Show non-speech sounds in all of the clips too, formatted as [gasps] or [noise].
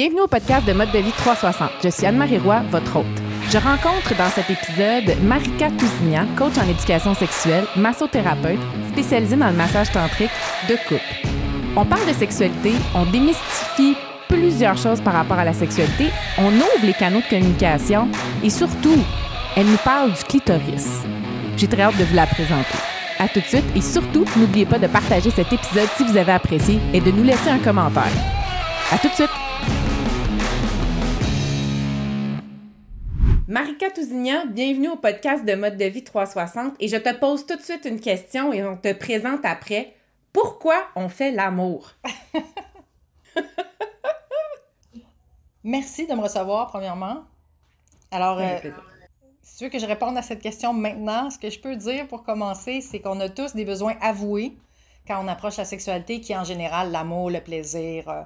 Bienvenue au podcast de Mode de vie 360. Je suis Anne-Marie Roy, votre hôte. Je rencontre dans cet épisode Marika Tousignan, coach en éducation sexuelle, massothérapeute, spécialisée dans le massage tantrique de couple. On parle de sexualité, on démystifie plusieurs choses par rapport à la sexualité, on ouvre les canaux de communication et surtout, elle nous parle du clitoris. J'ai très hâte de vous la présenter. À tout de suite et surtout, n'oubliez pas de partager cet épisode si vous avez apprécié et de nous laisser un commentaire. À tout de suite! Marika Tousignan, bienvenue au podcast de Mode de vie 360 et je te pose tout de suite une question et on te présente après. Pourquoi on fait l'amour? [laughs] Merci de me recevoir, premièrement. Alors, euh, si tu veux que je réponde à cette question maintenant, ce que je peux dire pour commencer, c'est qu'on a tous des besoins avoués quand on approche la sexualité, qui est en général l'amour, le plaisir, euh,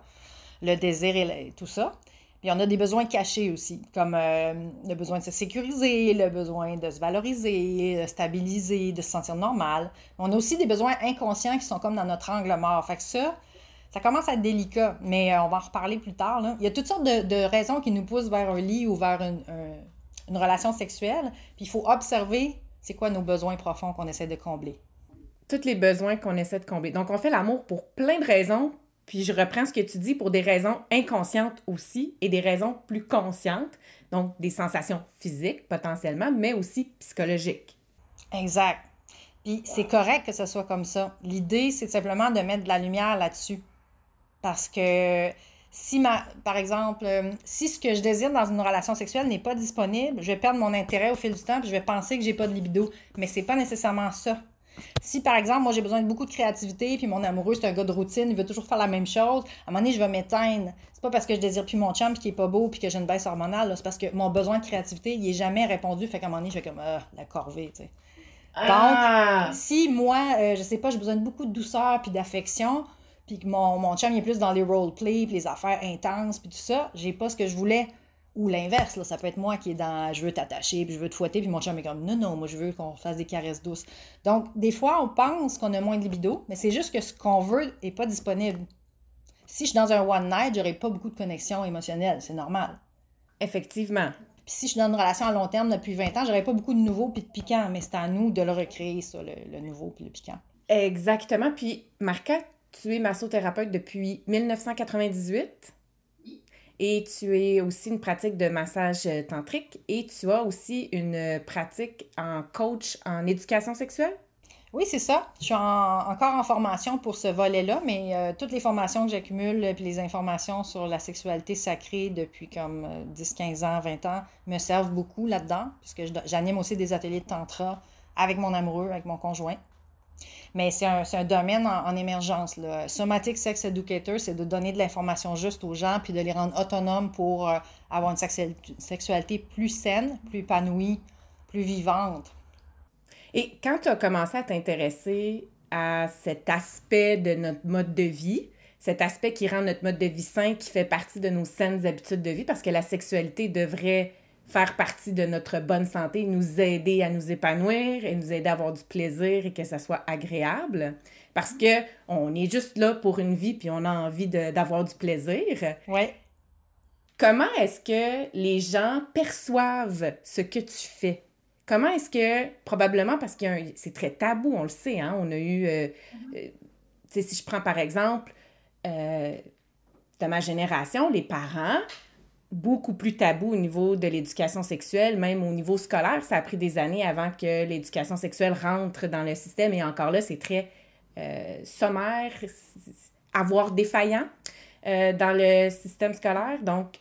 le désir et tout ça. Puis on a des besoins cachés aussi, comme euh, le besoin de se sécuriser, le besoin de se valoriser, de stabiliser, de se sentir normal. On a aussi des besoins inconscients qui sont comme dans notre angle mort. Fait que ça, ça commence à être délicat, mais euh, on va en reparler plus tard. Il y a toutes sortes de, raisons qui nous poussent vers un lit ou vers une, une relation sexuelle. Puis il faut observer c'est quoi nos besoins profonds qu'on essaie de combler. Tous les besoins qu'on essaie de combler. Donc on fait l'amour pour plein de raisons, puis je reprends ce que tu dis pour des raisons inconscientes aussi et des raisons plus conscientes, donc des sensations physiques potentiellement, mais aussi psychologiques. Exact. Puis c'est correct que ce soit comme ça. L'idée, c'est simplement de mettre de la lumière là-dessus. Parce que si, ma, par exemple, euh, si ce que je désire dans une relation sexuelle n'est pas disponible, je vais perdre mon intérêt au fil du temps, je vais penser que j'ai pas de libido. Mais c'est pas nécessairement ça. Si, par exemple, moi, j'ai besoin de beaucoup de créativité, puis mon amoureux, c'est un gars de routine, il veut toujours faire la même chose, à un moment donné, je vais m'éteindre. C'est pas parce que je désire plus mon chum, puis qu'il est pas beau, puis que j'ai une baisse hormonale, c'est parce que mon besoin de créativité, il est jamais répondu, fait qu'à un moment donné, je fais comme, ah, la corvée, tu sais. Ah! Donc, si moi, euh, je sais pas, j'ai besoin de beaucoup de douceur, puis d'affection, puis que mon, mon chum, il est plus dans les roleplay, puis les affaires intenses, puis tout ça, j'ai pas ce que je voulais ou l'inverse, ça peut être moi qui est dans je veux t'attacher, puis je veux te fouetter, puis mon chum est comme non, non, moi je veux qu'on fasse des caresses douces. Donc, des fois, on pense qu'on a moins de libido, mais c'est juste que ce qu'on veut n'est pas disponible. Si je suis dans un one night, j'aurai pas beaucoup de connexion émotionnelle, c'est normal. Effectivement. Puis si je suis dans une relation à long terme depuis 20 ans, j'aurais pas beaucoup de nouveau puis de piquant, mais c'est à nous de le recréer, ça, le, le nouveau puis le piquant. Exactement. Puis, Marca, tu es massothérapeute depuis 1998 et tu es aussi une pratique de massage euh, tantrique et tu as aussi une pratique en coach en éducation sexuelle? Oui, c'est ça. Je suis encore en formation pour ce volet-là, mais euh, toutes les formations que j'accumule et les informations sur la sexualité sacrée depuis comme 10, euh, 15 ans, 20 ans me servent beaucoup là-dedans, puisque j'anime aussi des ateliers de tantra avec mon amoureux, avec mon conjoint. Mais c'est un, domaine en, émergence. Là. Somatic Sex Educator, c'est de donner de l'information juste aux gens puis de les rendre autonomes pour euh, avoir une sexualité plus saine, plus épanouie, plus vivante. Et quand tu as commencé à t'intéresser à cet aspect de notre mode de vie, cet aspect qui rend notre mode de vie sain, qui fait partie de nos saines habitudes de vie, parce que la sexualité devrait faire partie de notre bonne santé, nous aider à nous épanouir et nous aider à avoir du plaisir et que ça soit agréable. Parce que on est juste là pour une vie puis on a envie d'avoir du plaisir. Ouais. Comment est-ce que les gens perçoivent ce que tu fais? Comment est-ce que, probablement parce que c'est très tabou, on le sait, hein? On a eu, euh, euh, tu sais, si je prends par exemple euh, de ma génération, les parents, beaucoup plus tabou au niveau de l'éducation sexuelle, même au niveau scolaire. Ça a pris des années avant que l'éducation sexuelle rentre dans le système et encore là, c'est très euh, sommaire, avoir défaillant euh, dans le système scolaire. Donc,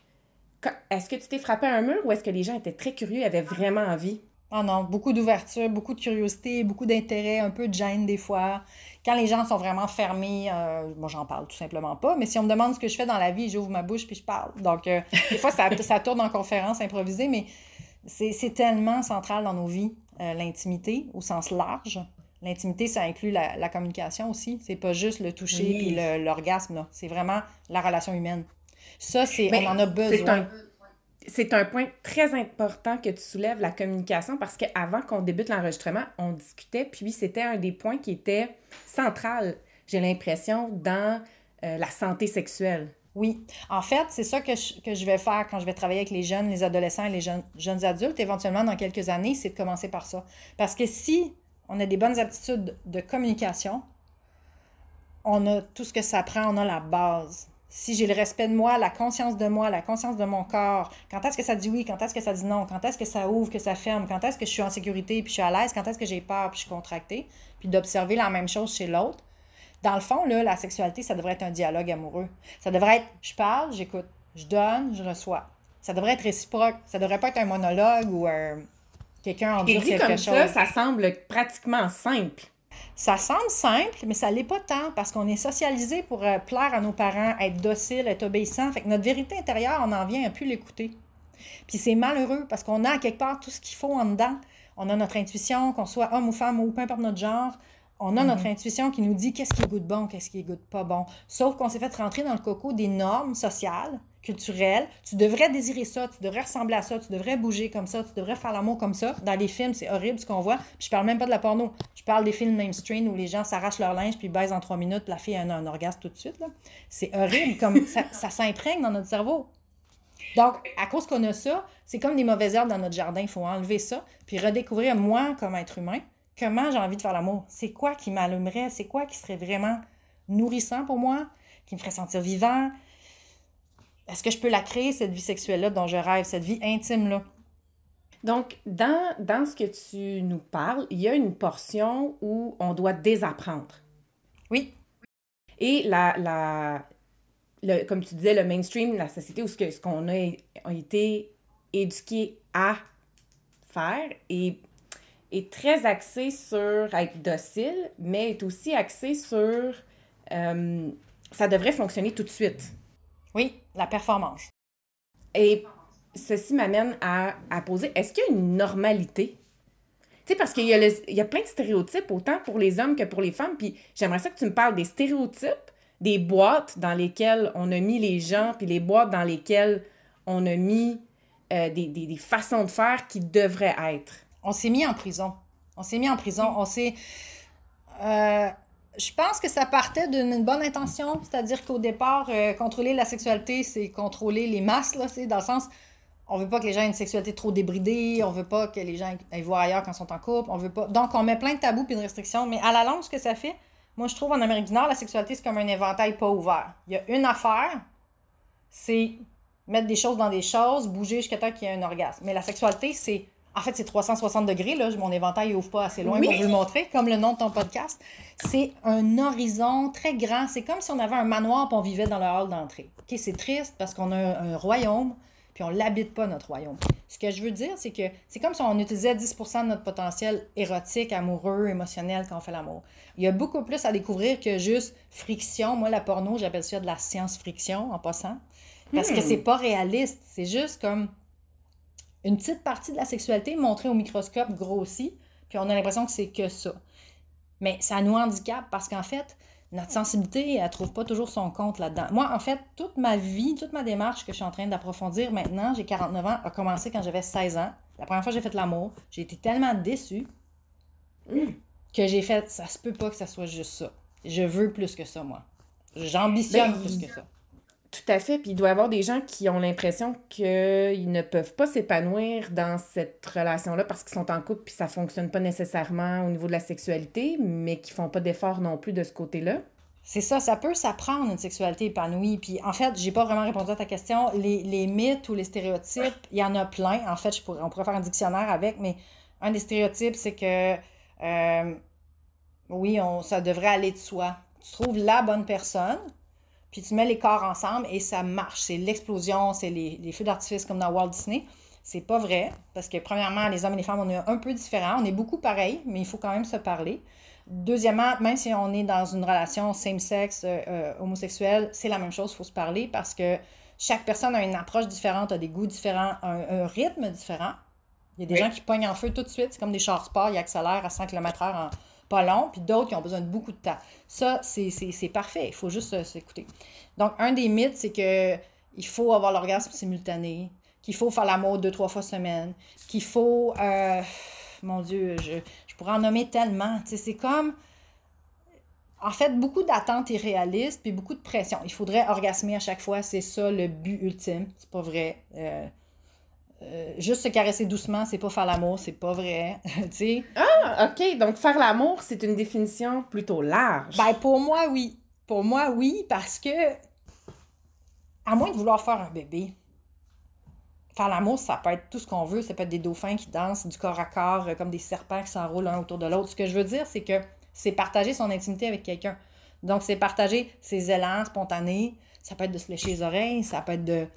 est-ce que tu t'es frappé à un mur ou est-ce que les gens étaient très curieux, avaient vraiment envie? Ah non, beaucoup d'ouverture, beaucoup de curiosité, beaucoup d'intérêt, un peu de gêne des fois. Quand les gens sont vraiment fermés, euh, moi, j'en parle tout simplement pas. Mais si on me demande ce que je fais dans la vie, j'ouvre ma bouche puis je parle. Donc, euh, [laughs] des fois, ça, ça tourne en conférence improvisée, mais c'est tellement central dans nos vies, euh, l'intimité au sens large. L'intimité, ça inclut la, communication aussi. C'est pas juste le toucher et l'orgasme. C'est vraiment la relation humaine. Ça, c'est on en a besoin c'est un point très important que tu soulèves, la communication, parce qu'avant qu'on débute l'enregistrement, on discutait, puis c'était un des points qui était central, j'ai l'impression, dans euh, la santé sexuelle. Oui. En fait, c'est ça que je, que je vais faire quand je vais travailler avec les jeunes, les adolescents et les jeunes, jeunes adultes, éventuellement dans quelques années, c'est de commencer par ça. Parce que si on a des bonnes aptitudes de communication, on a tout ce que ça prend, on a la base. Si j'ai le respect de moi, la conscience de moi, la conscience de mon corps, quand est-ce que ça dit oui, quand est-ce que ça dit non, quand est-ce que ça ouvre, que ça ferme, quand est-ce que je suis en sécurité puis je suis à l'aise, quand est-ce que j'ai peur puis je suis contractée, puis d'observer la même chose chez l'autre, dans le fond, là, la sexualité, ça devrait être un dialogue amoureux. Ça devrait être je parle, j'écoute, je donne, je reçois. Ça devrait être réciproque. Ça devrait pas être un monologue ou un... quelqu'un en dire quelque comme chose. ça, ça semble pratiquement simple. Ça semble simple, mais ça l'est pas tant parce qu'on est socialisé pour euh, plaire à nos parents, être docile, être obéissant. Fait que notre vérité intérieure, on en vient à plus l'écouter. Puis c'est malheureux parce qu'on a à quelque part tout ce qu'il faut en dedans. On a notre intuition, qu'on soit homme ou femme ou peu importe notre genre. On a notre intuition qui nous dit qu'est-ce qui goûte bon, qu'est-ce qui goûte pas bon. Sauf qu'on s'est fait rentrer dans le coco des normes sociales, culturelles. Tu devrais désirer ça, tu devrais ressembler à ça, tu devrais bouger comme ça, tu devrais faire l'amour comme ça. Dans les films, c'est horrible ce qu'on voit. Puis je parle même pas de la porno. Je parle des films mainstream où les gens s'arrachent leur linge puis baisent en trois minutes, puis la fille a un, orgasme tout de suite. C'est horrible, comme ça, ça s'imprègne dans notre cerveau. Donc, à cause qu'on a ça, c'est comme des mauvaises herbes dans notre jardin. Il faut enlever ça, puis redécouvrir moi comme être humain, comment j'ai envie de faire l'amour. C'est quoi qui m'allumerait? C'est quoi qui serait vraiment nourrissant pour moi? Qui me ferait sentir vivant? Est-ce que je peux la créer, cette vie sexuelle-là dont je rêve, cette vie intime-là? Donc, dans, dans ce que tu nous parles, il y a une portion où on doit désapprendre. Oui. Et la, la, le, comme tu disais, le mainstream, la société où ce que- ce qu'on a, a été éduqué à faire est, est très axé sur être docile, mais est aussi axé sur euh, ça devrait fonctionner tout de suite. Oui, la performance. Et ceci m'amène à, à poser, est-ce qu'il y a une normalité? Tu sais, parce qu'il y, a le- il y a plein de stéréotypes, autant pour les hommes que pour les femmes, puis j'aimerais ça que tu me parles des stéréotypes, des boîtes dans lesquelles on a mis les gens, puis les boîtes dans lesquelles on a mis euh, des, des- des façons de faire qui devraient être. On s'est mis en prison. On s'est mis en prison. On s'est. Euh, je pense que ça partait d'une bonne intention, c'est-à-dire qu'au départ, euh, contrôler la sexualité, c'est contrôler les masses, là, c'est dans le sens, on veut pas que les gens aient une sexualité trop débridée, on veut pas que les gens aillent voir ailleurs quand ils sont en couple, on veut pas. Donc, on met plein de tabous et de restrictions, mais à la longue, ce que ça fait, moi, je trouve en Amérique du Nord, la sexualité, c'est comme un éventail pas ouvert. Il y a une affaire, c'est mettre des choses dans des choses, bouger jusqu'à temps qu'il y ait un orgasme. Mais la sexualité, c'est. En fait, c'est 360 degrés, là. Mon éventail il ouvre pas assez loin Oui. pour vous le montrer, comme le nom de ton podcast. C'est un horizon très grand. C'est comme si on avait un manoir et on vivait dans le hall d'entrée. OK, c'est triste parce qu'on a un, un royaume, puis on l'habite pas, notre royaume. Ce que je veux dire, c'est que c'est comme si on utilisait 10% de notre potentiel érotique, amoureux, émotionnel quand on fait l'amour. Il y a beaucoup plus à découvrir que juste friction. Moi, la porno, j'appelle ça de la science-friction en passant. Parce que Hmm. c'est pas réaliste. C'est juste comme une petite partie de la sexualité montrée au microscope grossie, puis on a l'impression que c'est que ça. Mais ça nous handicape parce qu'en fait, notre sensibilité, elle trouve pas toujours son compte là-dedans. Moi, en fait, toute ma vie, toute ma démarche que je suis en train d'approfondir maintenant, j'ai 49 ans, a commencé quand j'avais 16 ans. La première fois que j'ai fait l'amour, j'ai été tellement déçue que j'ai fait, ça se peut pas que ça soit juste ça. Je veux plus que ça, moi. J'ambitionne Ben, plus que ça. Tout à fait. Puis il doit y avoir des gens qui ont l'impression qu'ils ne peuvent pas s'épanouir dans cette relation-là parce qu'ils sont en couple puis ça fonctionne pas nécessairement au niveau de la sexualité, mais qui font pas d'efforts non plus de ce côté-là. C'est ça, ça peut s'apprendre une sexualité épanouie. Puis en fait, j'ai pas vraiment répondu à ta question. Les, mythes ou les stéréotypes, il y en a plein. En fait, on pourrait faire un dictionnaire avec, mais un des stéréotypes, c'est que euh, oui, ça devrait aller de soi. Tu trouves la bonne personne, puis tu mets les corps ensemble et ça marche. C'est l'explosion, c'est les, les feux d'artifice comme dans Walt Disney. C'est pas vrai, parce que premièrement, les hommes et les femmes, on est un peu différents. On est beaucoup pareils, mais il faut quand même se parler. Deuxièmement, même si on est dans une relation same-sex, euh, euh, homosexuelle, c'est la même chose, il faut se parler parce que chaque personne a une approche différente, a des goûts différents, un, un rythme différent. Il y a des Oui. gens qui pognent en feu tout de suite, c'est comme des chars sport, ils accélèrent à 100 km/h en long, puis d'autres qui ont besoin de beaucoup de temps. Ça, c'est parfait, il faut juste s'écouter. Donc, un des mythes, c'est que il faut avoir l'orgasme simultané, qu'il faut faire l'amour deux, trois fois semaine, qu'il faut... euh, mon Dieu, je, je pourrais en nommer tellement. C'est comme... en fait, beaucoup d'attentes irréalistes puis beaucoup de pression. Il faudrait orgasmer à chaque fois, c'est ça le but ultime. C'est pas vrai. Euh, euh, juste se caresser doucement, c'est pas faire l'amour, c'est pas vrai. [laughs] tu sais? Ah, OK. Donc, faire l'amour, c'est une définition plutôt large. Ben, pour moi, oui. Pour moi, oui, parce que, à moins de vouloir faire un bébé, faire l'amour, ça peut être tout ce qu'on veut. Ça peut être des dauphins qui dansent du corps à corps, euh, comme des serpents qui s'enroulent l'un autour de l'autre. Ce que je veux dire, c'est que c'est partager son intimité avec quelqu'un. Donc, c'est partager ses élans spontanés. Ça peut être de se lécher les oreilles, ça peut être de,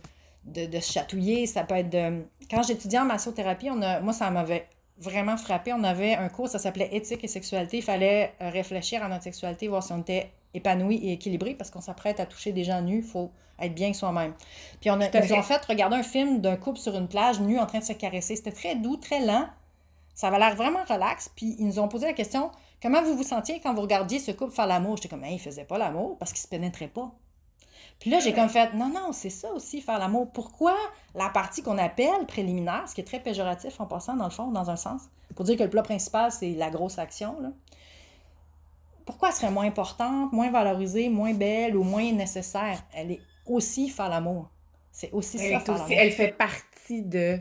de, se chatouiller, ça peut être de... Quand j'étudiais en massothérapie, on a... moi, ça m'avait vraiment frappé. On avait un cours, ça s'appelait Éthique et sexualité. Il fallait euh, réfléchir à notre sexualité, voir si on était épanoui et équilibré, parce qu'on s'apprête à toucher des gens nus. Il faut être bien soi-même. Puis on a, ils ont fait regarder un film d'un couple sur une plage nu en train de se caresser. C'était très doux, très lent. Ça avait l'air vraiment relax. Puis ils nous ont posé la question comment vous vous sentiez quand vous regardiez ce couple faire l'amour? J'étais comme, hey, ils faisaient pas l'amour parce qu'ils se pénétraient pas. Puis là, j'ai comme fait, non, non, c'est ça aussi, faire l'amour. Pourquoi la partie qu'on appelle préliminaire, ce qui est très péjoratif en passant, dans le fond, dans un sens, pour dire que le plat principal, c'est la grosse action, là, pourquoi elle serait moins importante, moins valorisée, moins belle ou moins nécessaire? Elle est aussi faire l'amour. C'est aussi ça, faire l'amour. Elle fait partie de...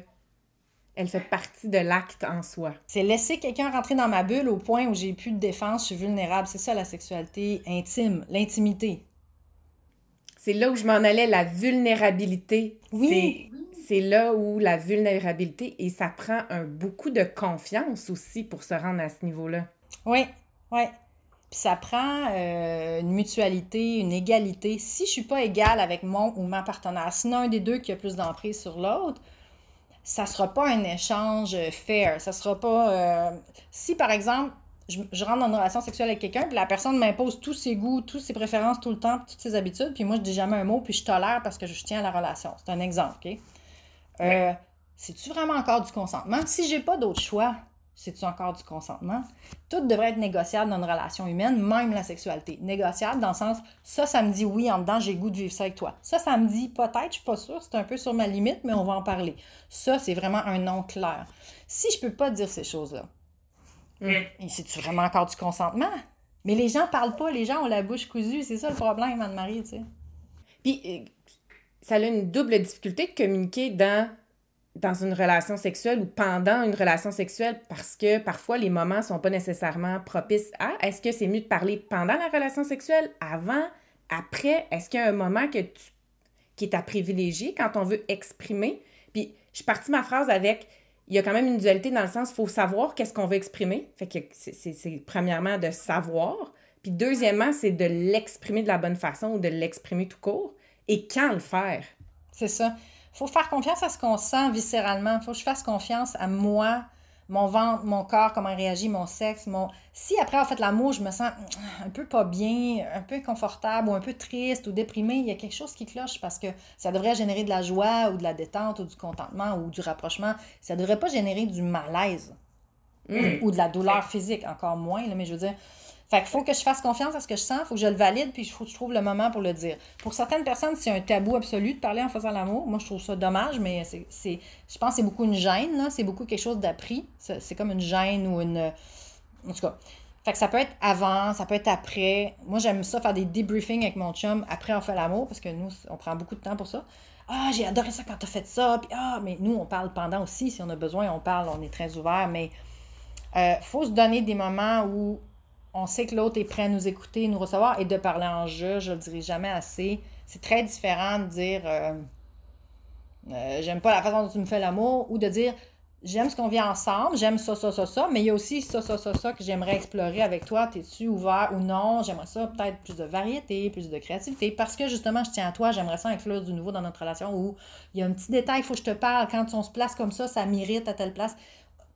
Elle fait partie de l'acte en soi. C'est laisser quelqu'un rentrer dans ma bulle au point où j'ai plus de défense, je suis vulnérable. C'est ça la sexualité intime, l'intimité. C'est là où je m'en allais, la vulnérabilité. Oui. C'est là où la vulnérabilité, et ça prend un, beaucoup de confiance aussi pour se rendre à ce niveau-là. Oui, oui. Puis ça prend euh, une mutualité, une égalité. Si je suis pas égale avec mon ou ma partenaire, sinon un des deux qui a plus d'emprise sur l'autre, ça sera pas un échange fair. Ça sera pas... Euh, si, par exemple, je, rentre dans une relation sexuelle avec quelqu'un, puis la personne m'impose tous ses goûts, toutes ses préférences tout le temps, toutes ses habitudes, puis moi, je dis jamais un mot, puis je tolère parce que je tiens à la relation. C'est un exemple, OK? Euh, C'est-tu vraiment encore du consentement? Si j'ai pas d'autre choix, c'est-tu encore du consentement? Tout devrait être négociable dans une relation humaine, même la sexualité. Négociable dans le sens, ça, ça me dit oui, en dedans, j'ai goût de vivre ça avec toi. Ça, ça me dit peut-être, je suis pas sûre, c'est un peu sur ma limite, mais on va en parler. Ça, c'est vraiment un non clair. Si je peux pas dire ces choses-là, Mm. C'est-tu vraiment encore du consentement? Mais les gens parlent pas, les gens ont la bouche cousue, c'est ça le problème, Anne-Marie, tu sais. Puis, euh, ça a une double difficulté de communiquer dans, dans une relation sexuelle ou pendant une relation sexuelle parce que parfois les moments sont pas nécessairement propices à. Est-ce que c'est mieux de parler pendant la relation sexuelle, avant, après? Est-ce qu'il y a un moment que tu, qui est à privilégier quand on veut exprimer? Puis, je partis ma phrase avec il y a quand même une dualité dans le sens, il faut savoir qu'est-ce qu'on veut exprimer. Fait que c'est premièrement de savoir. Puis deuxièmement, c'est de l'exprimer de la bonne façon ou de l'exprimer tout court. Et quand le faire? C'est ça. Faut faire confiance à ce qu'on sent viscéralement. Faut que je fasse confiance à moi, mon ventre, mon corps, comment il réagit, mon sexe, mon... Si après avoir fait l'amour, je me sens un peu pas bien, un peu inconfortable ou un peu triste ou déprimé, il y a quelque chose qui cloche parce que ça devrait générer de la joie ou de la détente ou du contentement ou du rapprochement. Ça devrait pas générer du malaise mm. ou de la douleur physique, encore moins, mais je veux dire, fait qu'il faut que je fasse confiance à ce que je sens, faut que je le valide, puis il faut que je trouve le moment pour le dire. Pour certaines personnes, c'est un tabou absolu de parler en faisant l'amour. Moi, je trouve ça dommage, mais c'est, je pense que c'est beaucoup une gêne, là. C'est beaucoup quelque chose d'appris. C'est, comme une gêne ou une... En tout cas, fait que ça peut être avant, ça peut être après. Moi, j'aime ça, faire des debriefings avec mon chum après on fait l'amour, parce que nous, on prend beaucoup de temps pour ça. Ah, j'ai adoré ça quand t'as fait ça. Puis, ah, mais nous, on parle pendant aussi. Si on a besoin, on parle, on est très ouvert. Mais il euh, faut se donner des moments où on sait que l'autre est prêt à nous écouter, nous recevoir, et de parler en jeu, je ne le dirai jamais assez. C'est très différent de dire euh, euh, j'aime pas la façon dont tu me fais l'amour, ou de dire j'aime ce qu'on vit ensemble, j'aime ça, ça, ça, ça, mais il y a aussi ça, ça, ça, ça que j'aimerais explorer avec toi. T'es-tu ouvert ou non? J'aimerais ça peut-être plus de variété, plus de créativité, parce que justement, je tiens à toi, j'aimerais ça inclure du nouveau dans notre relation où il y a un petit détail, il faut que je te parle. Quand on se place comme ça, ça m'irrite à telle place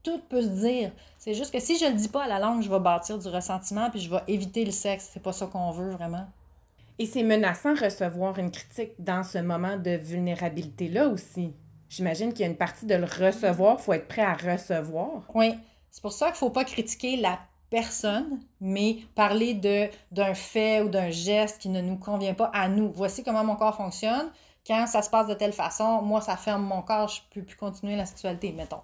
tout peut se dire. C'est juste que si je le dis pas à la langue, je vais bâtir du ressentiment puis je vais éviter le sexe. C'est pas ça qu'on veut vraiment. Et c'est menaçant recevoir une critique dans ce moment de vulnérabilité-là aussi. J'imagine qu'il y a une partie de le recevoir, il faut être prêt à recevoir. Oui, c'est pour ça qu'il ne faut pas critiquer la personne, mais parler de d'un fait ou d'un geste qui ne nous convient pas à nous. Voici comment mon corps fonctionne. Quand ça se passe de telle façon, moi, ça ferme mon corps, je ne peux plus continuer la sexualité, mettons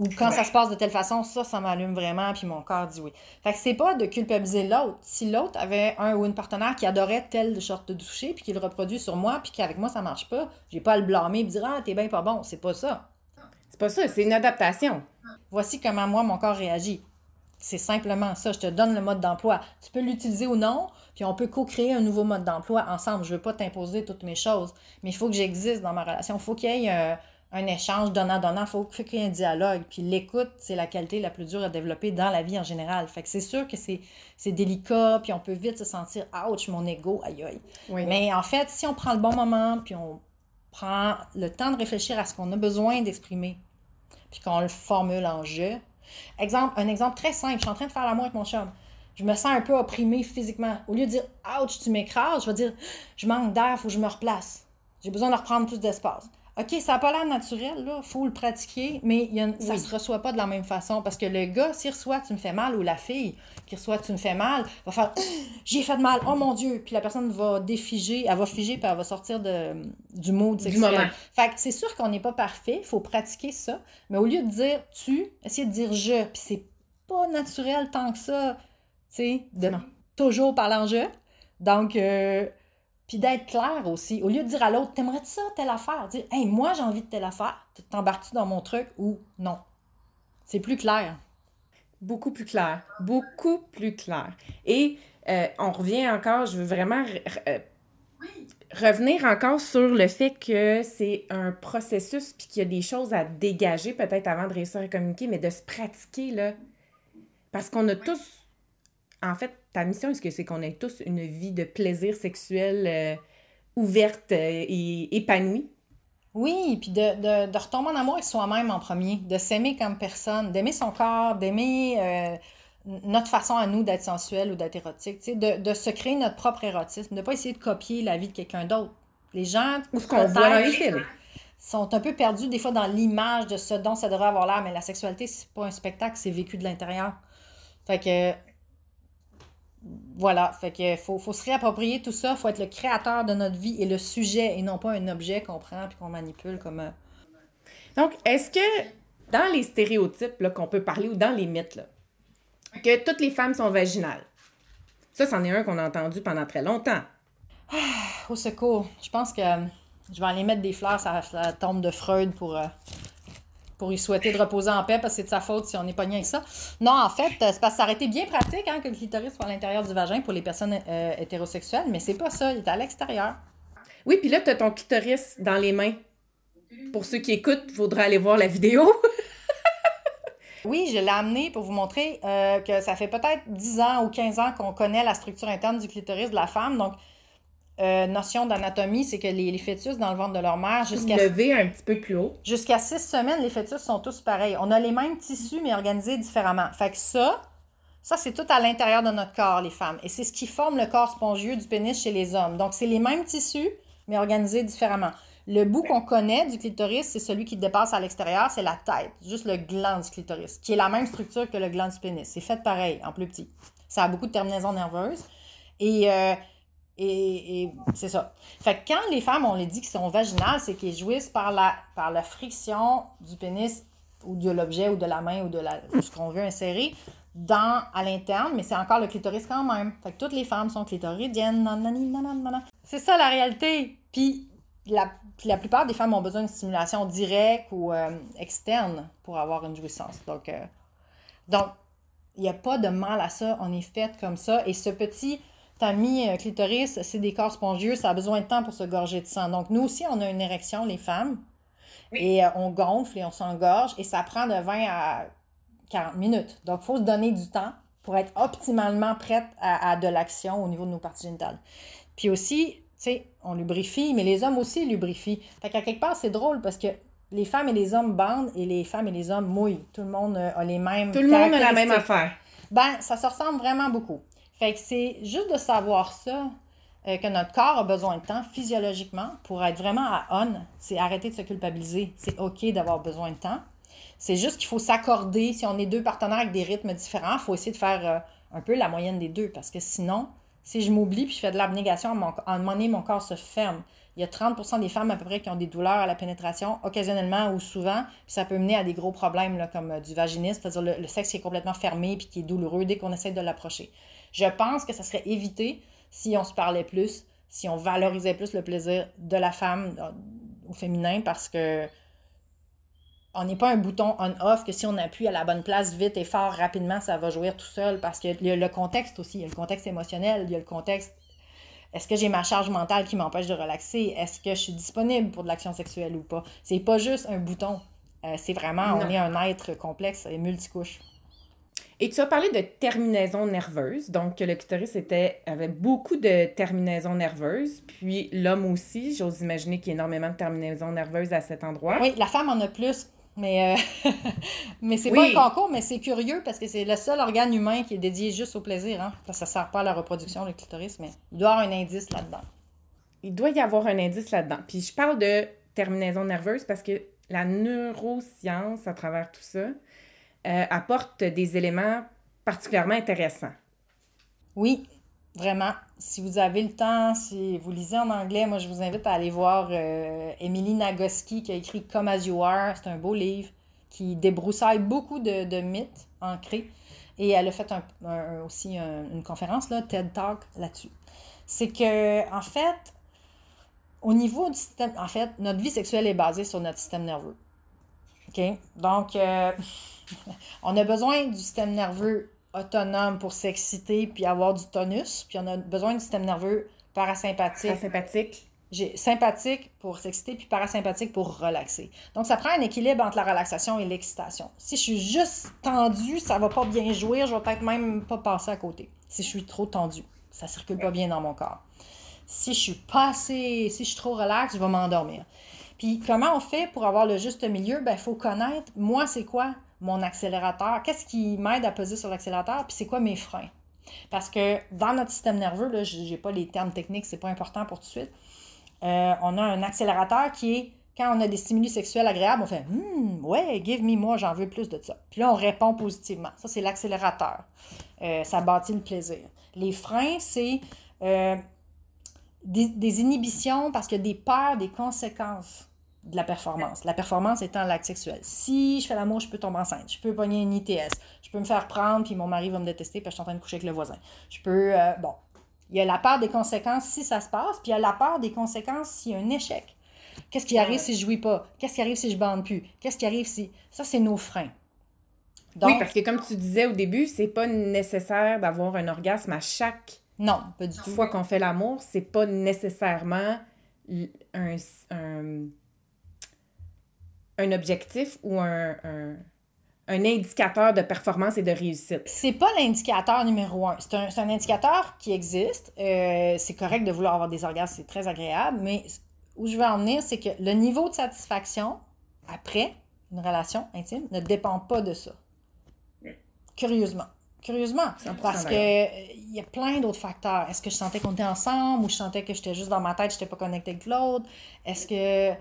Ou quand ça se passe de telle façon, ça, ça m'allume vraiment, puis mon corps dit oui. Fait que c'est pas de culpabiliser l'autre. Si l'autre avait un ou une partenaire qui adorait tel short de toucher, puis qu'il le reproduit sur moi, puis qu'avec moi ça marche pas, j'ai pas à le blâmer et dire Ah, t'es bien pas bon. C'est pas ça. C'est pas ça, c'est une adaptation. Voici comment moi, mon corps réagit. C'est simplement ça. Je te donne le mode d'emploi. Tu peux l'utiliser ou non, puis on peut co-créer un nouveau mode d'emploi ensemble. Je veux pas t'imposer toutes mes choses, mais il faut que j'existe dans ma relation. Il faut qu'il y ait euh, un échange donnant-donnant. Il faut, qu'il y ait un dialogue. Puis l'écoute, c'est la qualité la plus dure à développer dans la vie en général. Fait que c'est sûr que c'est, délicat, puis on peut vite se sentir ouch, mon ego, aïe aïe. Mais en fait, si on prend le bon moment, puis on prend le temps de réfléchir à ce qu'on a besoin d'exprimer, puis qu'on le formule en jeu. Exemple, un exemple très simple, je suis en train de faire l'amour avec mon chum. Je me sens un peu opprimée physiquement. Au lieu de dire ouch, tu m'écrases, je vais dire je manque d'air, faut que je me replace. J'ai besoin de reprendre plus d'espace. OK, ça n'a pas l'air naturel, là, faut le pratiquer, mais ça ne se reçoit pas de la même façon. Parce que le gars, s'il reçoit tu me fais mal, ou la fille qui reçoit tu me fais mal, va faire [gasps] j'ai fait de mal, oh mon Dieu. Puis la personne va défiger, elle va figer, puis elle va sortir de, du mode sexuel. Du Fait que c'est sûr qu'on n'est pas parfait, il faut pratiquer ça. Mais au lieu de dire tu, essayer de dire je, puis c'est pas naturel tant que ça, tu sais, de toujours parler en je. Donc, euh, puis d'être clair aussi. Au lieu de dire à l'autre, t'aimerais ça, telle affaire? Dire, hey, moi, j'ai envie de telle affaire. T'embarques-tu dans mon truc ou non? C'est plus clair. Beaucoup plus clair. Beaucoup plus clair. Et euh, on revient encore, je veux vraiment euh, revenir encore sur le fait que c'est un processus puis qu'il y a des choses à dégager peut-être avant de réussir à communiquer, mais de se pratiquer, là. Parce qu'on a tous, en fait, ta mission, est-ce que c'est qu'on ait tous une vie de plaisir sexuel euh, ouverte euh, et épanouie? Oui, puis de, de, retomber en amour avec soi-même en premier, de s'aimer comme personne, d'aimer son corps, d'aimer euh, notre façon à nous d'être sensuel ou d'être érotique, de, de se créer notre propre érotisme, de ne pas essayer de copier la vie de quelqu'un d'autre. Les gens... Ou ce qu'on voit dans les films sont un peu perdus des fois dans l'image de ce dont ça devrait avoir l'air, mais la sexualité, c'est pas un spectacle, c'est vécu de l'intérieur. Fait que voilà, fait que faut, faut se réapproprier tout ça, faut être le créateur de notre vie et le sujet et non pas un objet qu'on prend puis qu'on manipule comme. Euh, Donc, est-ce que dans les stéréotypes qu'on peut parler ou dans les mythes, que toutes les femmes sont vaginales, ça, c'en est un qu'on a entendu pendant très longtemps. Ah, au secours, je pense que euh, je vais aller mettre des fleurs sur la tombe de Freud pour euh, pour lui souhaiter de reposer en paix parce que c'est de sa faute si on n'est pas avec ça. Non, en fait, c'est parce que ça aurait été bien pratique hein, que le clitoris soit à l'intérieur du vagin pour les personnes euh, hétérosexuelles, mais c'est pas ça, il est à l'extérieur. Oui, puis là, tu as ton clitoris dans les mains. Pour ceux qui écoutent, il faudra aller voir la vidéo. [laughs] oui, je l'ai amené pour vous montrer euh, que ça fait peut-être 10 ans ou 15 ans qu'on connaît la structure interne du clitoris de la femme. Donc, euh, notion d'anatomie, c'est que les, fœtus dans le ventre de leur mère, jusqu'à... Lever un petit peu plus haut. Jusqu'à six semaines, les fœtus sont tous pareils. On a les mêmes tissus, mais organisés différemment. Fait que ça, ça, c'est tout à l'intérieur de notre corps, les femmes. Et c'est ce qui forme le corps spongieux du pénis chez les hommes. Donc, c'est les mêmes tissus, mais organisés différemment. Le bout qu'on connaît du clitoris, c'est celui qui dépasse à l'extérieur, c'est la tête, juste le gland du clitoris, qui est la même structure que le gland du pénis. C'est fait pareil, en plus petit. Ça a beaucoup de terminaisons nerveuses. Et euh, et, c'est ça. Fait que quand les femmes, on les dit qu'ils sont vaginales, c'est qu'elles jouissent par la, par la friction du pénis ou de l'objet ou de la main ou de, la, ce qu'on veut insérer dans, à l'interne, mais c'est encore le clitoris quand même. Fait que toutes les femmes sont clitoridiennes. C'est ça la réalité. Puis la, la, plupart des femmes ont besoin d'une stimulation directe ou euh, externe pour avoir une jouissance. Donc, euh, donc il n'y a pas de mal à ça. On est fait comme ça. Et ce petit T'as mis un clitoris, c'est des corps spongieux, ça a besoin de temps pour se gorger de sang. Donc, nous aussi, on a une érection, les femmes, et euh, on gonfle et on s'engorge, et ça prend de 20 à 40 minutes. Donc, il faut se donner du temps pour être optimalement prête à, de l'action au niveau de nos parties génitales. Puis aussi, tu sais, on lubrifie, mais les hommes aussi lubrifient. Fait qu'à quelque part, c'est drôle parce que les femmes et les hommes bandent et les femmes et les hommes mouillent. Tout le monde a les mêmes. Tout le monde a la même affaire. Ben, ça se ressemble vraiment beaucoup. Fait que c'est juste de savoir ça, euh, que notre corps a besoin de temps physiologiquement pour être vraiment à on. C'est arrêter de se culpabiliser. C'est OK d'avoir besoin de temps. C'est juste qu'il faut s'accorder. Si on est deux partenaires avec des rythmes différents, il faut essayer de faire euh, un peu la moyenne des deux. Parce que sinon, si je m'oublie puis je fais de l'abnégation, à un moment donné, mon corps se ferme. Il y a 30% des femmes à peu près qui ont des douleurs à la pénétration, occasionnellement ou souvent, puis ça peut mener à des gros problèmes comme euh, du vaginisme, c'est-à-dire le, sexe qui est complètement fermé puis qui est douloureux dès qu'on essaie de l'approcher. Je pense que ça serait évité si on se parlait plus, si on valorisait plus le plaisir de la femme euh, au féminin parce que on n'est pas un bouton on-off que si on appuie à la bonne place vite et fort rapidement, ça va jouer tout seul parce qu'il y a le contexte aussi, il y a le contexte émotionnel, il y a le contexte est-ce que j'ai ma charge mentale qui m'empêche de relaxer? Est-ce que je suis disponible pour de l'action sexuelle ou pas? C'est pas juste un bouton. Euh, c'est vraiment, on est un être complexe et multicouche. Et tu as parlé de terminaison nerveuse. Donc, le clitoris était, avait beaucoup de terminaisons nerveuses. Puis l'homme aussi, j'ose imaginer qu'il y a énormément de terminaisons nerveuses à cet endroit. Oui, la femme en a plus. Mais, euh, [laughs] mais c'est pas un concours, mais c'est curieux parce que c'est le seul organe humain qui est dédié juste au plaisir. Hein? Ça ne sert pas à la reproduction, le clitoris, mais il doit y avoir un indice là-dedans. Il doit y avoir un indice là-dedans. Puis je parle de terminaison nerveuse parce que la neuroscience, à travers tout ça, euh, apporte des éléments particulièrement intéressants. Oui, Vraiment, si vous avez le temps, si vous lisez en anglais, moi je vous invite à aller voir euh, Emily Nagoski qui a écrit Come As You Are. C'est un beau livre qui débroussaille beaucoup de, mythes ancrés. Et elle a fait aussi une conférence, là, TED Talk, là-dessus. C'est que, en fait, au niveau du système, en fait, notre vie sexuelle est basée sur notre système nerveux. OK? Donc, euh, [laughs] on a besoin du système nerveux autonome pour s'exciter puis avoir du tonus. Puis on a besoin du système nerveux parasympathique. Parasympathique. J'ai sympathique pour s'exciter puis parasympathique pour relaxer. Donc ça prend un équilibre entre la relaxation et l'excitation. Si je suis juste tendue, ça va pas bien jouer, je vais peut-être même pas passer à côté. Si je suis trop tendue, ça circule pas bien dans mon corps. Si je suis pas assez, si je suis trop relax, je vais m'endormir. Puis comment on fait pour avoir le juste milieu? Ben, il faut connaître, moi, c'est quoi mon accélérateur? Qu'est-ce qui m'aide à peser sur l'accélérateur? Puis c'est quoi mes freins? Parce que dans notre système nerveux, là, je n'ai pas les termes techniques, c'est pas important pour tout de suite. Euh, on a un accélérateur qui est quand on a des stimuli sexuels agréables, on fait hmm, ouais, give me moi, j'en veux plus de ça. Puis là, on répond positivement. Ça, c'est l'accélérateur. Euh, ça bâtit le plaisir. Les freins, c'est euh, des, des, inhibitions parce qu'il y a des peurs, des conséquences de la performance. La performance étant l'acte sexuel. Si je fais l'amour, je peux tomber enceinte. Je peux pogner une ITS. Je peux me faire prendre, puis mon mari va me détester, parce que je suis en train de coucher avec le voisin. Je peux. Euh, bon. Il y a la peur des conséquences si ça se passe, puis il y a la peur des conséquences s'il y a un échec. Qu'est-ce qui arrive si je jouis pas? Qu'est-ce qui arrive si je bande plus? Qu'est-ce qui arrive si. Ça, c'est nos freins. oui, parce que comme tu disais au début, c'est pas nécessaire d'avoir un orgasme à chaque non, pas du fois qu'on fait l'amour. C'est pas nécessairement un un objectif ou un, un, indicateur de performance et de réussite? C'est pas l'indicateur numéro un. C'est un, un, indicateur qui existe. Euh, c'est correct de vouloir avoir des orgasmes, c'est très agréable, mais où je veux en venir, c'est que le niveau de satisfaction après une relation intime ne dépend pas de ça. Curieusement. Curieusement. Parce qu'il il y a plein d'autres facteurs. Est-ce que je sentais qu'on était ensemble ou je sentais que j'étais juste dans ma tête, je n'étais pas connectée avec l'autre? Est-ce que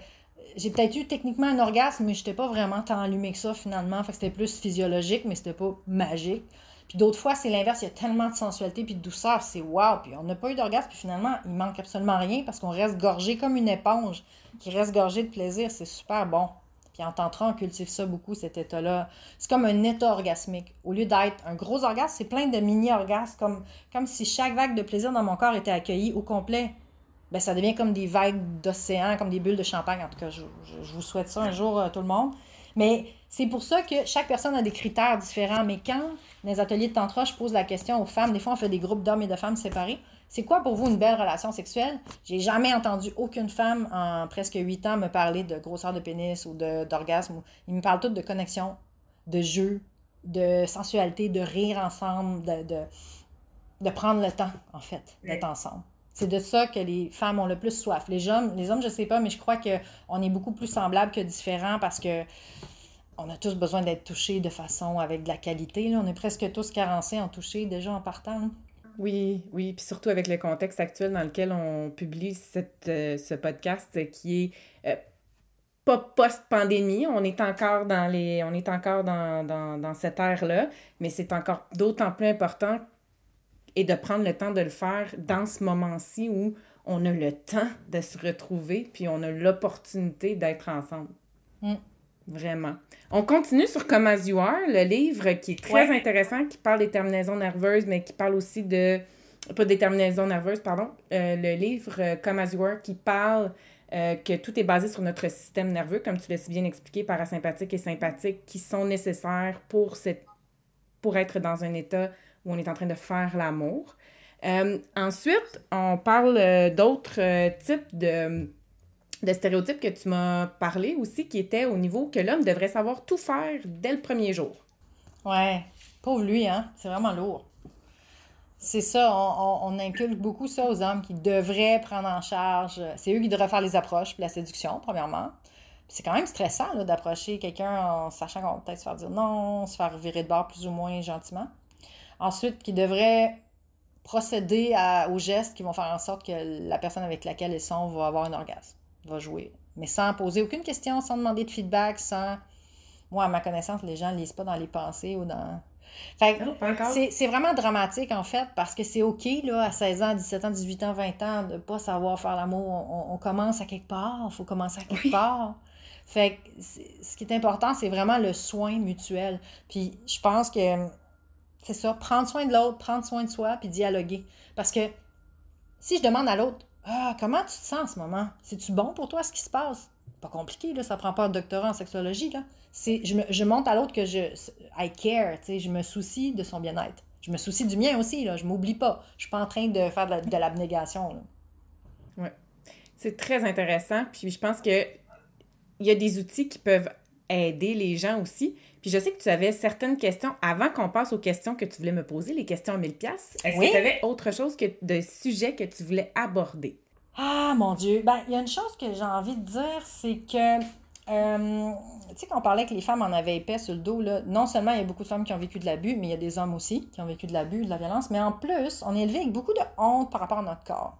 j'ai peut-être eu techniquement un orgasme, mais je n'étais pas vraiment tant allumée que ça finalement. Fait que c'était plus physiologique, mais c'était pas magique. Puis d'autres fois, c'est l'inverse. Il y a tellement de sensualité puis de douceur. C'est wow. Puis on n'a pas eu d'orgasme. Puis finalement, il manque absolument rien parce qu'on reste gorgé comme une éponge qui reste gorgé de plaisir. C'est super bon. Puis en tantra, on cultive ça beaucoup, cet état-là. C'est comme un état orgasmique. Au lieu d'être un gros orgasme, c'est plein de mini-orgasmes, comme, comme si chaque vague de plaisir dans mon corps était accueillie au complet ben, ça devient comme des vagues d'océan, comme des bulles de champagne. En tout cas, je, vous souhaite ça un jour, euh, tout le monde. Mais c'est pour ça que chaque personne a des critères différents. Mais quand, dans les ateliers de tantra, je pose la question aux femmes, des fois, on fait des groupes d'hommes et de femmes séparés. C'est quoi pour vous une belle relation sexuelle? J'ai jamais entendu aucune femme en presque huit ans me parler de grosseur de pénis ou d'orgasme. Ils me parlent toutes de connexion, de jeu, de sensualité, de rire ensemble, de, de, de prendre le temps, en fait, d'être ensemble. C'est de ça que les femmes ont le plus soif. Les hommes, les hommes je sais pas, mais je crois qu'on est beaucoup plus semblables que différents parce que on a tous besoin d'être touchés de façon avec de la qualité. On est presque tous carencés en toucher déjà en partant. Oui, oui, puis surtout avec le contexte actuel dans lequel on publie euh, ce podcast qui est euh, pas post-pandémie, on est encore dans les on est encore dans, dans, dans cette ère-là, mais c'est encore d'autant plus important et de prendre le temps de le faire dans ce moment-ci où on a le temps de se retrouver, puis on a l'opportunité d'être ensemble. Mm. Vraiment. On continue sur Come As You Are, le livre qui est très intéressant, qui parle des terminaisons nerveuses, mais qui parle aussi de... Pas des terminaisons nerveuses, pardon. Euh, le livre euh, Come As You Are qui parle euh, que tout est basé sur notre système nerveux, comme tu l'as si bien expliqué, parasympathique et sympathique, qui sont nécessaires pour, cette... pour être dans un état où on est en train de faire l'amour. ensuite, on parle d'autres types de stéréotypes que tu m'as parlé aussi, qui était au niveau que l'homme devrait savoir tout faire dès le premier jour. Ouais, pauvre lui, hein? C'est vraiment lourd. C'est ça, on, on, inculque beaucoup ça aux hommes qui devraient prendre en charge. C'est eux qui devraient faire les approches, puis la séduction, premièrement. c'est quand même stressant d'approcher quelqu'un en sachant qu'on va peut-être se faire dire non, se faire virer de bord plus ou moins gentiment. Ensuite, qui devraient procéder à, aux gestes qui vont faire en sorte que la personne avec laquelle ils sont va avoir un orgasme va jouer. Mais sans poser aucune question, sans demander de feedback, sans. Moi, à ma connaissance, les gens ne lisent pas dans les pensées ou dans. Fait c'est vraiment dramatique, en fait, parce que c'est OK, là, à 16 ans, 17 ans, 18 ans, 20 ans, de ne pas savoir faire l'amour. On, commence à quelque part, il faut commencer à quelque part. Fait que ce qui est important, c'est vraiment le soin mutuel. Puis je pense que c'est ça, prendre soin de l'autre, prendre soin de soi, puis dialoguer. Parce que si je demande à l'autre, ah, comment tu te sens en ce moment? C'est-tu bon pour toi ce qui se passe? Pas compliqué, là, ça prend pas de doctorat en sexologie. C'est, je, me, je monte à l'autre que je. I care, je me soucie de son bien-être. Je me soucie du mien aussi, là, je m'oublie pas. Je suis pas en train de faire de, l'abnégation. Oui. C'est très intéressant. Puis je pense que il y a des outils qui peuvent aider les gens aussi. Puis je sais que tu avais certaines questions avant qu'on passe aux questions que tu voulais me poser, les questions à 1000 pièces. Est-ce que tu avais autre chose que de sujets que tu voulais aborder? Ah mon Dieu, ben il y a une chose que j'ai envie de dire, c'est que euh, tu sais, quand on parlait que les femmes en avaient épais sur le dos, là, non seulement il y a beaucoup de femmes qui ont vécu de l'abus, mais il y a des hommes aussi qui ont vécu de l'abus, de la violence, mais en plus, on est élevé avec beaucoup de honte par rapport à notre corps.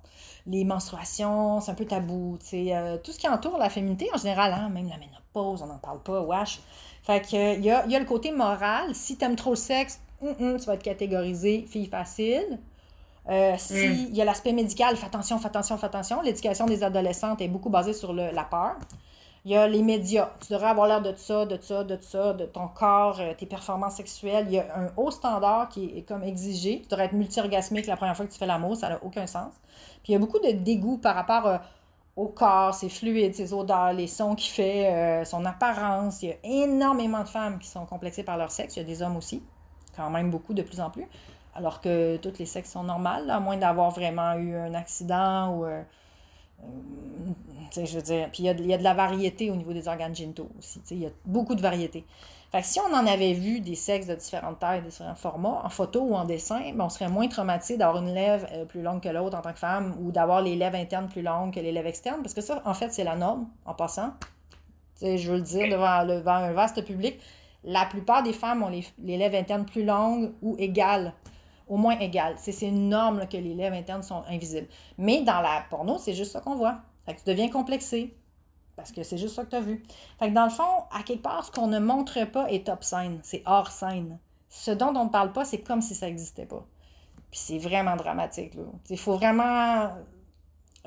Les menstruations, c'est un peu tabou, euh, tout ce qui entoure la féminité en général, hein, même la ménopause, on n'en parle pas, wesh. Fait que, il y a, y a, le côté moral. Si t'aimes trop le sexe, hum, hum, tu vas être catégorisé fille facile. Euh, si hum. il y a l'aspect médical, fais attention, fais attention, fais attention. L'éducation des adolescentes est beaucoup basée sur le, la peur. Il y a les médias. Tu devrais avoir l'air de ça, de ça, de ça, de ton corps, euh, tes performances sexuelles. Il y a un haut standard qui est comme exigé. Tu devrais être multi-orgasmique la première fois que tu fais l'amour, ça n'a aucun sens. Puis il y a beaucoup de dégoût par rapport euh, au corps, ses fluides, ses odeurs, les sons qu'il fait, euh, son apparence. Il y a énormément de femmes qui sont complexées par leur sexe. Il y a des hommes aussi, quand même beaucoup de plus en plus. Alors que tous les sexes sont normales, à moins d'avoir vraiment eu un accident ou. Je veux dire. Puis il y, a de, la variété au niveau des organes génitaux aussi. Il y a beaucoup de variété. Fait si on en avait vu des sexes de différentes tailles, de différents formats, en photo ou en dessin, ben on serait moins traumatisé d'avoir une lèvre euh, plus longue que l'autre en tant que femme ou d'avoir les lèvres internes plus longues que les lèvres externes, parce que ça, en fait, c'est la norme, en passant. je veux le dire devant, un vaste public. La plupart des femmes ont les, lèvres internes plus longues ou égales, au moins égales. C'est une norme que les lèvres internes sont invisibles. Mais dans la porno, c'est juste ça qu'on voit. Tu deviens complexé parce que c'est juste ça que tu as vu. Fait que dans le fond, à quelque part, ce qu'on ne montre pas est top scène, c'est hors scène. Ce dont on ne parle pas, c'est comme si ça n'existait pas. C'est vraiment dramatique. Il faut vraiment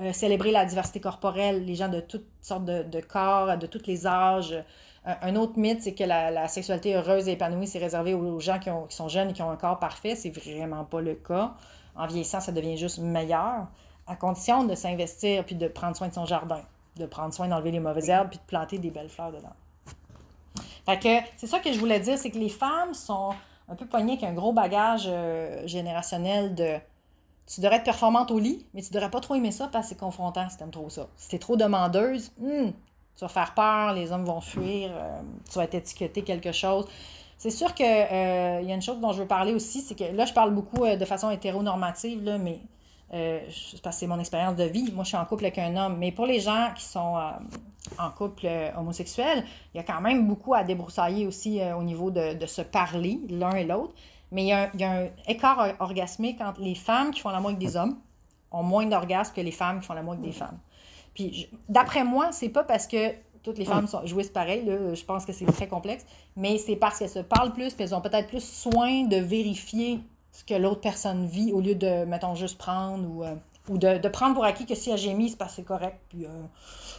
euh, célébrer la diversité corporelle, les gens de toutes sortes de, corps, de tous les âges. Un, autre mythe, c'est que la, sexualité heureuse et épanouie, c'est réservé aux, gens qui, ont, sont jeunes et qui ont un corps parfait. C'est vraiment pas le cas. En vieillissant, ça devient juste meilleur, à condition de s'investir puis de prendre soin de son jardin de prendre soin d'enlever les mauvaises herbes puis de planter des belles fleurs dedans. Fait que c'est ça que je voulais dire, c'est que les femmes sont un peu poignées qu'un gros bagage euh, générationnel de tu devrais être performante au lit, mais tu devrais pas trop aimer ça parce que c'est confrontant si t'aimes trop ça. Si t'es trop demandeuse, hmm, tu vas faire peur, les hommes vont fuir, euh, tu vas être étiqueté quelque chose. C'est sûr qu'il euh, y a une chose dont je veux parler aussi, c'est que là, je parle beaucoup de façon hétéronormative, là, mais euh, parce que c'est mon expérience de vie. Moi, je suis en couple avec un homme. Mais pour les gens qui sont euh, en couple euh, homosexuel, il y a quand même beaucoup à débroussailler aussi au niveau de, se parler l'un et l'autre. Mais il y, a un, écart orgasmique entre les femmes qui font l'amour avec des hommes ont moins d'orgasme que les femmes qui font l'amour avec des femmes. Puis, d'après moi, c'est pas parce que toutes les femmes jouissent pareil, je pense que c'est très complexe, mais c'est parce qu'elles se parlent plus, qu'elles ont peut-être plus soin de vérifier ce que l'autre personne vit au lieu de, mettons, juste prendre ou euh, de, prendre pour acquis que si elle gémit, c'est parce que c'est correct. Puis, euh,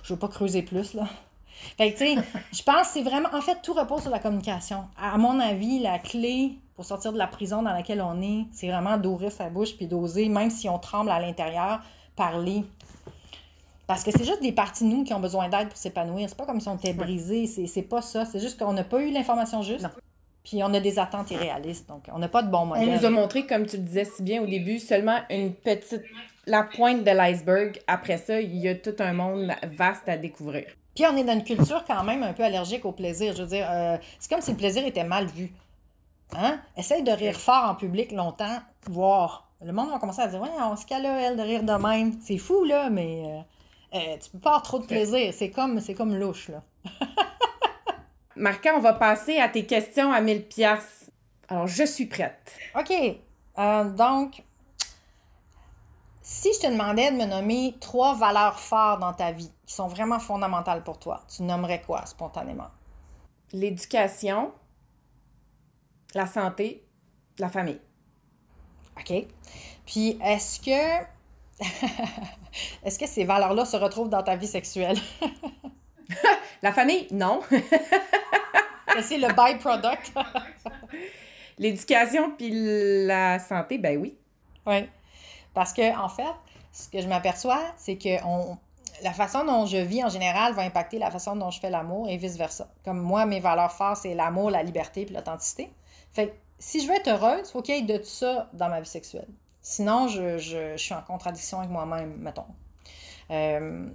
je veux pas creuser plus, là. Fait que, tu sais, je pense que c'est vraiment. En fait, tout repose sur la communication. À mon avis, la clé pour sortir de la prison dans laquelle on est, c'est vraiment d'ouvrir sa bouche puis d'oser, même si on tremble à l'intérieur, parler. Parce que c'est juste des parties de nous qui ont besoin d'aide pour s'épanouir. C'est pas comme si on était brisé. C'est pas ça. C'est juste qu'on n'a pas eu l'information juste. Puis on a des attentes irréalistes. Donc, on n'a pas de bon modèle. On nous a montré, comme tu le disais si bien au début, seulement une petite. la pointe de l'iceberg. Après ça, il y a tout un monde vaste à découvrir. Puis on est dans une culture quand même un peu allergique au plaisir. Je veux dire, euh, c'est comme si le plaisir était mal vu. Hein? Essaye de rire fort en public longtemps, voir. Le monde va commencer à dire Ouais, on se cale elle de rire de même. C'est fou, là, mais euh, euh, tu peux pas avoir trop de plaisir. C'est comme, c'est comme louche, là. [laughs] Marca, on va passer à tes questions à 1000 pièces. Alors, je suis prête. OK. donc, si je te demandais de me nommer trois valeurs fortes dans ta vie qui sont vraiment fondamentales pour toi, tu nommerais quoi spontanément? L'éducation, la santé, la famille. OK. Puis est-ce que [laughs] [laughs] est-ce que ces valeurs-là se retrouvent dans ta vie sexuelle? [laughs] la famille, non. [laughs] C'est le byproduct. L'éducation puis la santé, ben oui. Oui. Parce que, en fait, ce que je m'aperçois, c'est que la façon dont je vis en général va impacter la façon dont je fais l'amour et vice-versa. Comme moi, mes valeurs fortes, c'est l'amour, la liberté puis l'authenticité. Fait si je veux être heureuse, il faut qu'il y ait de tout ça dans ma vie sexuelle. Sinon, je, suis en contradiction avec moi-même, mettons. Euh,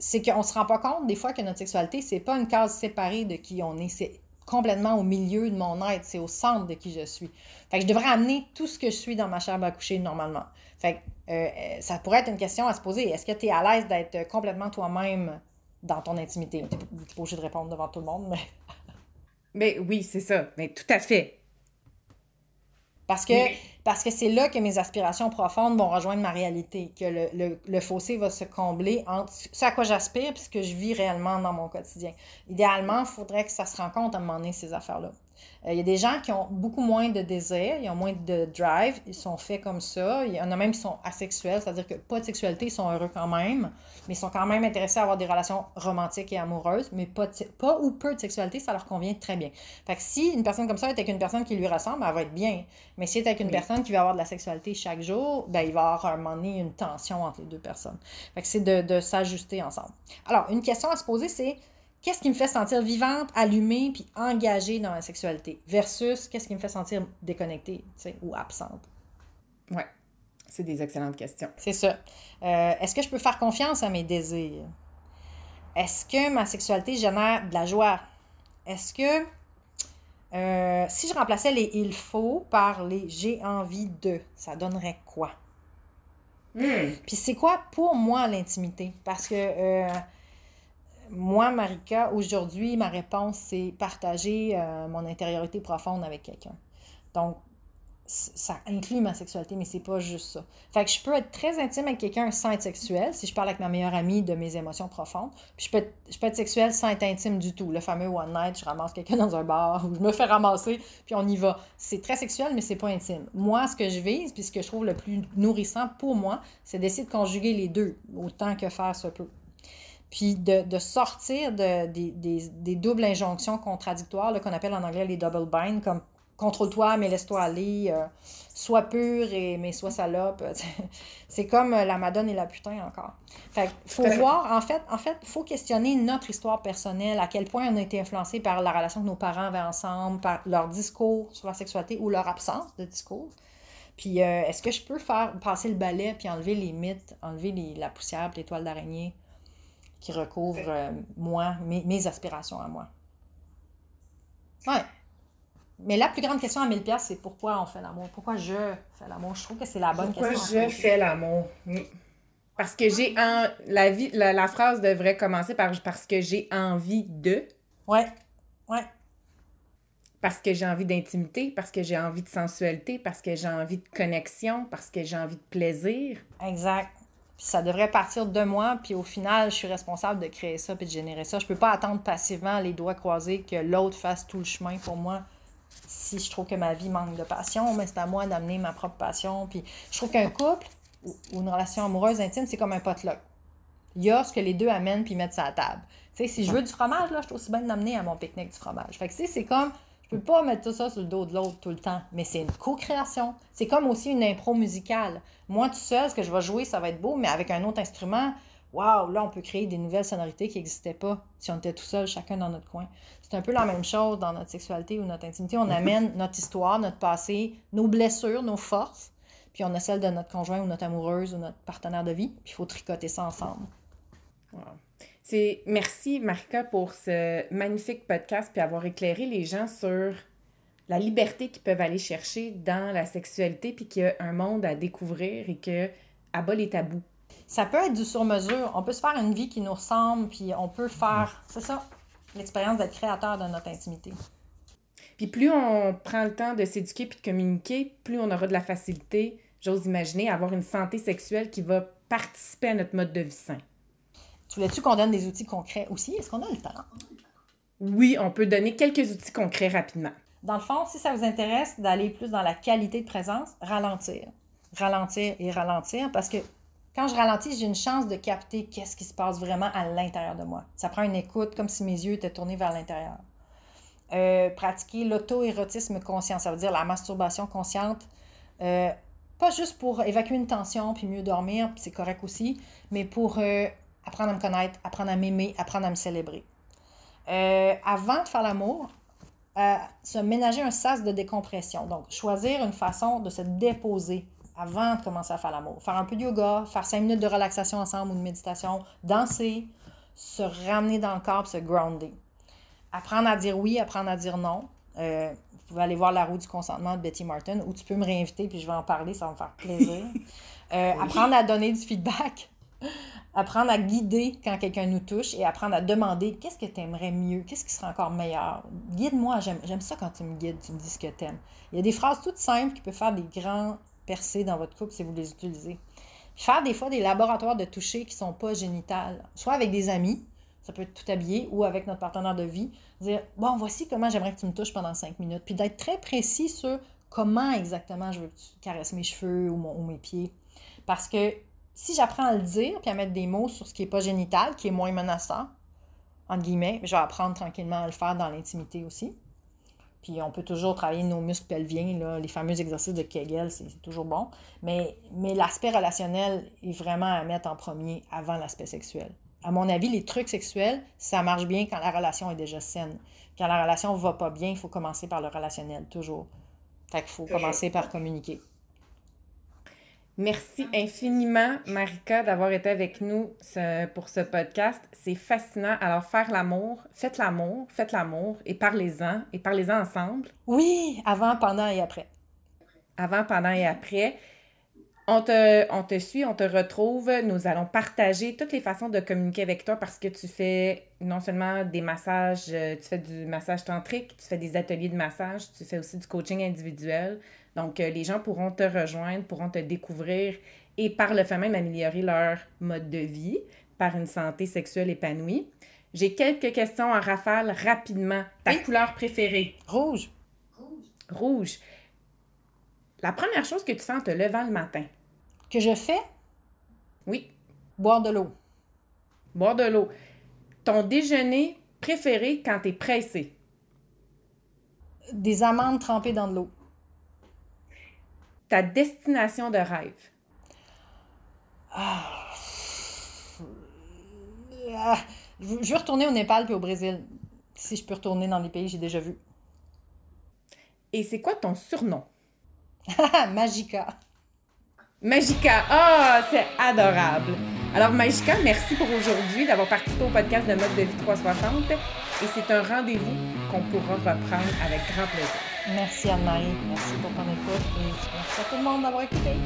c'est qu'on ne se rend pas compte des fois que notre sexualité, c'est pas une case séparée de qui on est. C'est complètement au milieu de mon être, c'est au centre de qui je suis. Fait je devrais amener tout ce que je suis dans ma chambre à coucher normalement. Fait euh, euh, ça pourrait être une question à se poser. Est-ce que tu es à l'aise d'être complètement toi-même dans ton intimité? Tu pas obligé de répondre devant tout le monde, mais. mais oui, c'est ça. Mais tout à fait. Parce que parce que c'est là que mes aspirations profondes vont rejoindre ma réalité, que le, le, fossé va se combler entre ce à quoi j'aspire et ce que je vis réellement dans mon quotidien. Idéalement, il faudrait que ça se rencontre à un moment donné, ces affaires-là. Euh, il y a des gens qui ont beaucoup moins de désir, ils ont moins de drive, ils sont faits comme ça. Il y en a même qui sont asexuels, c'est-à-dire que pas de sexualité, ils sont heureux quand même, mais ils sont quand même intéressés à avoir des relations romantiques et amoureuses, mais pas, pas ou peu de sexualité, ça leur convient très bien. Fait que si une personne comme ça est avec une personne qui lui ressemble, elle va être bien. Mais si elle est avec une personne qui va avoir de la sexualité chaque jour, ben, il va y avoir à un moment donné une tension entre les deux personnes. Fait que c'est de, de s'ajuster ensemble. Alors, une question à se poser, c'est qu'est-ce qui me fait sentir vivante, allumée, puis engagée dans la sexualité, versus qu'est-ce qui me fait sentir déconnectée ou absente? Oui, c'est des excellentes questions. C'est ça. Euh, est-ce que je peux faire confiance à mes désirs? Est-ce que ma sexualité génère de la joie? Est-ce que euh, si je remplaçais les il faut par les j'ai envie de, ça donnerait quoi? Hmm. Puis c'est quoi pour moi l'intimité? Parce que euh, moi, Marika, aujourd'hui, ma réponse, c'est partager euh, mon intériorité profonde avec quelqu'un. Donc, ça inclut ma sexualité, mais c'est pas juste ça. Fait que je peux être très intime avec quelqu'un sans être sexuel, si je parle avec ma meilleure amie de mes émotions profondes. Puis je peux être, je peux être sexuelle sans être intime du tout. Le fameux one night, je ramasse quelqu'un dans un bar ou [laughs] je me fais ramasser, puis on y va. C'est très sexuel, mais c'est pas intime. Moi, ce que je vise, puis ce que je trouve le plus nourrissant pour moi, c'est d'essayer de conjuguer les deux, autant que faire se peut puis de, sortir de, des, doubles injonctions contradictoires qu'on appelle en anglais les double bind, comme contrôle-toi, mais laisse-toi aller, euh, sois pur et mais sois salope. [laughs] C'est comme euh, la madone et la putain encore. Fait faut voir, en fait, en fait, faut questionner notre histoire personnelle, à quel point on a été influencé par la relation que nos parents avaient ensemble, par leur discours sur la sexualité ou leur absence de discours. Puis euh, est-ce que je peux faire passer le balai puis enlever les mythes, enlever la poussière, les toiles d'araignée? Qui recouvre euh, moi, mes, aspirations à moi. Ouais. Mais la plus grande question à 1000 pièces, c'est pourquoi on fait l'amour? Pourquoi je fais l'amour? Je trouve que c'est la bonne question. Pourquoi je fais l'amour? Parce que j'ai en... la vie la, phrase devrait commencer par parce que j'ai envie de. Ouais. Ouais. Parce que j'ai envie d'intimité, parce que j'ai envie de sensualité, parce que j'ai envie de connexion, parce que j'ai envie de plaisir. Exact. Puis ça devrait partir de moi, puis au final, je suis responsable de créer ça puis de générer ça. Je peux pas attendre passivement, les doigts croisés, que l'autre fasse tout le chemin pour moi si je trouve que ma vie manque de passion, mais c'est à moi d'amener ma propre passion. Puis je trouve qu'un couple, ou, une relation amoureuse intime, c'est comme un potluck. Il y a ce que les deux amènent puis mettent ça à la table. Tu sais, si je veux du fromage, là, je suis aussi bien d'amener à mon pique-nique du fromage. Fait que, tu sais, c'est comme, je peux pas mettre tout ça sur le dos de l'autre tout le temps, mais c'est une co-création. C'est comme aussi une impro musicale. Moi, tout seul, ce que je vais jouer, ça va être beau, mais avec un autre instrument, waouh, là, on peut créer des nouvelles sonorités qui n'existaient pas si on était tout seul, chacun dans notre coin. C'est un peu la même chose dans notre sexualité ou notre intimité. On amène [laughs] notre histoire, notre passé, nos blessures, nos forces, puis on a celle de notre conjoint ou notre amoureuse ou notre partenaire de vie, puis il faut tricoter ça ensemble. C'est merci Marika pour ce magnifique podcast puis avoir éclairé les gens sur la liberté qu'ils peuvent aller chercher dans la sexualité puis qu'il y a un monde à découvrir et que abat les tabous. Ça peut être du sur-mesure. On peut se faire une vie qui nous ressemble puis on peut faire, c'est ça, l'expérience d'être créateur de notre intimité. Puis plus on prend le temps de s'éduquer puis de communiquer, plus on aura de la facilité, j'ose imaginer, à avoir une santé sexuelle qui va participer à notre mode de vie sain. Tu voulais-tu qu'on donne des outils concrets aussi? Est-ce qu'on a le temps? Oui, on peut donner quelques outils concrets rapidement. Dans le fond, si ça vous intéresse d'aller plus dans la qualité de présence, ralentir. Ralentir et ralentir parce que quand je ralentis, j'ai une chance de capter qu'est-ce qui se passe vraiment à l'intérieur de moi. Ça prend une écoute comme si mes yeux étaient tournés vers l'intérieur. Euh, pratiquer l'auto-érotisme conscient, ça veut dire la masturbation consciente. Euh, pas juste pour évacuer une tension puis mieux dormir, c'est correct aussi, mais pour euh, apprendre à me connaître, apprendre à m'aimer, apprendre à me célébrer. Euh, avant de faire l'amour, euh, se ménager un sas de décompression. Donc, choisir une façon de se déposer avant de commencer à faire l'amour. Faire un peu de yoga, faire cinq minutes de relaxation ensemble ou de méditation, danser, se ramener dans le corps, se grounder. Apprendre à dire oui, apprendre à dire non. Euh, vous pouvez aller voir La roue du consentement de Betty Martin ou tu peux me réinviter puis je vais en parler, ça va me faire plaisir. [laughs] Apprendre à donner du feedback apprendre à guider quand quelqu'un nous touche et apprendre à demander qu'est-ce que tu aimerais mieux, qu'est-ce qui serait encore meilleur. Guide-moi, j'aime ça quand tu me guides, tu me dis ce que tu aimes. Il y a des phrases toutes simples qui peuvent faire des grands percés dans votre couple si vous les utilisez. Faire des fois des laboratoires de toucher qui ne sont pas génitales, soit avec des amis, ça peut être tout habillé, ou avec notre partenaire de vie, dire Bon, voici comment j'aimerais que tu me touches pendant cinq minutes. Puis d'être très précis sur comment exactement je veux que tu caresses mes cheveux ou, ou mes pieds. Parce que si j'apprends à le dire puis à mettre des mots sur ce qui n'est pas génital, qui est moins menaçant, entre guillemets, je vais apprendre tranquillement à le faire dans l'intimité aussi. Puis on peut toujours travailler nos muscles pelviens, là, les fameux exercices de Kegel, c'est toujours bon. Mais, mais l'aspect relationnel est vraiment à mettre en premier avant l'aspect sexuel. À mon avis, les trucs sexuels, ça marche bien quand la relation est déjà saine. Quand la relation ne va pas bien, il faut commencer par le relationnel, toujours. Fait qu'il faut commencer par communiquer. Merci infiniment, Marika, d'avoir été avec nous pour ce podcast. C'est fascinant. Alors, faire l'amour, faites l'amour, faites l'amour et parlez-en et parlez-en ensemble. Oui, avant, pendant et après. Avant, pendant et après. On te, on te suit, on te retrouve. Nous allons partager toutes les façons de communiquer avec toi parce que tu fais non seulement des massages, euh, tu fais du massage tantrique, tu fais des ateliers de massage, tu fais aussi du coaching individuel. Donc, euh, les gens pourront te rejoindre, pourront te découvrir et par le fait même améliorer leur mode de vie par une santé sexuelle épanouie. J'ai quelques questions en rafale rapidement. Ta couleur préférée? Rouge. Rouge. La première chose que tu fais en te levant le matin? Que je fais? Oui. Boire de l'eau. Boire de l'eau. Ton déjeuner préféré quand tu es pressé? Des amandes trempées dans de l'eau ta destination de rêve? Ah. Je veux retourner au Népal puis au Brésil. Si je peux retourner dans les pays que j'ai déjà vus. Et c'est quoi ton surnom? [laughs] Magica. Magica. Ah, c'est adorable. Alors, Magica, merci pour aujourd'hui d'avoir participé au podcast de Mode de vie 360. Et c'est un rendez-vous qu'on pourra reprendre avec grand plaisir. Merci Anne-Marie, merci pour ton écoute et merci à tout le monde d'avoir écouté.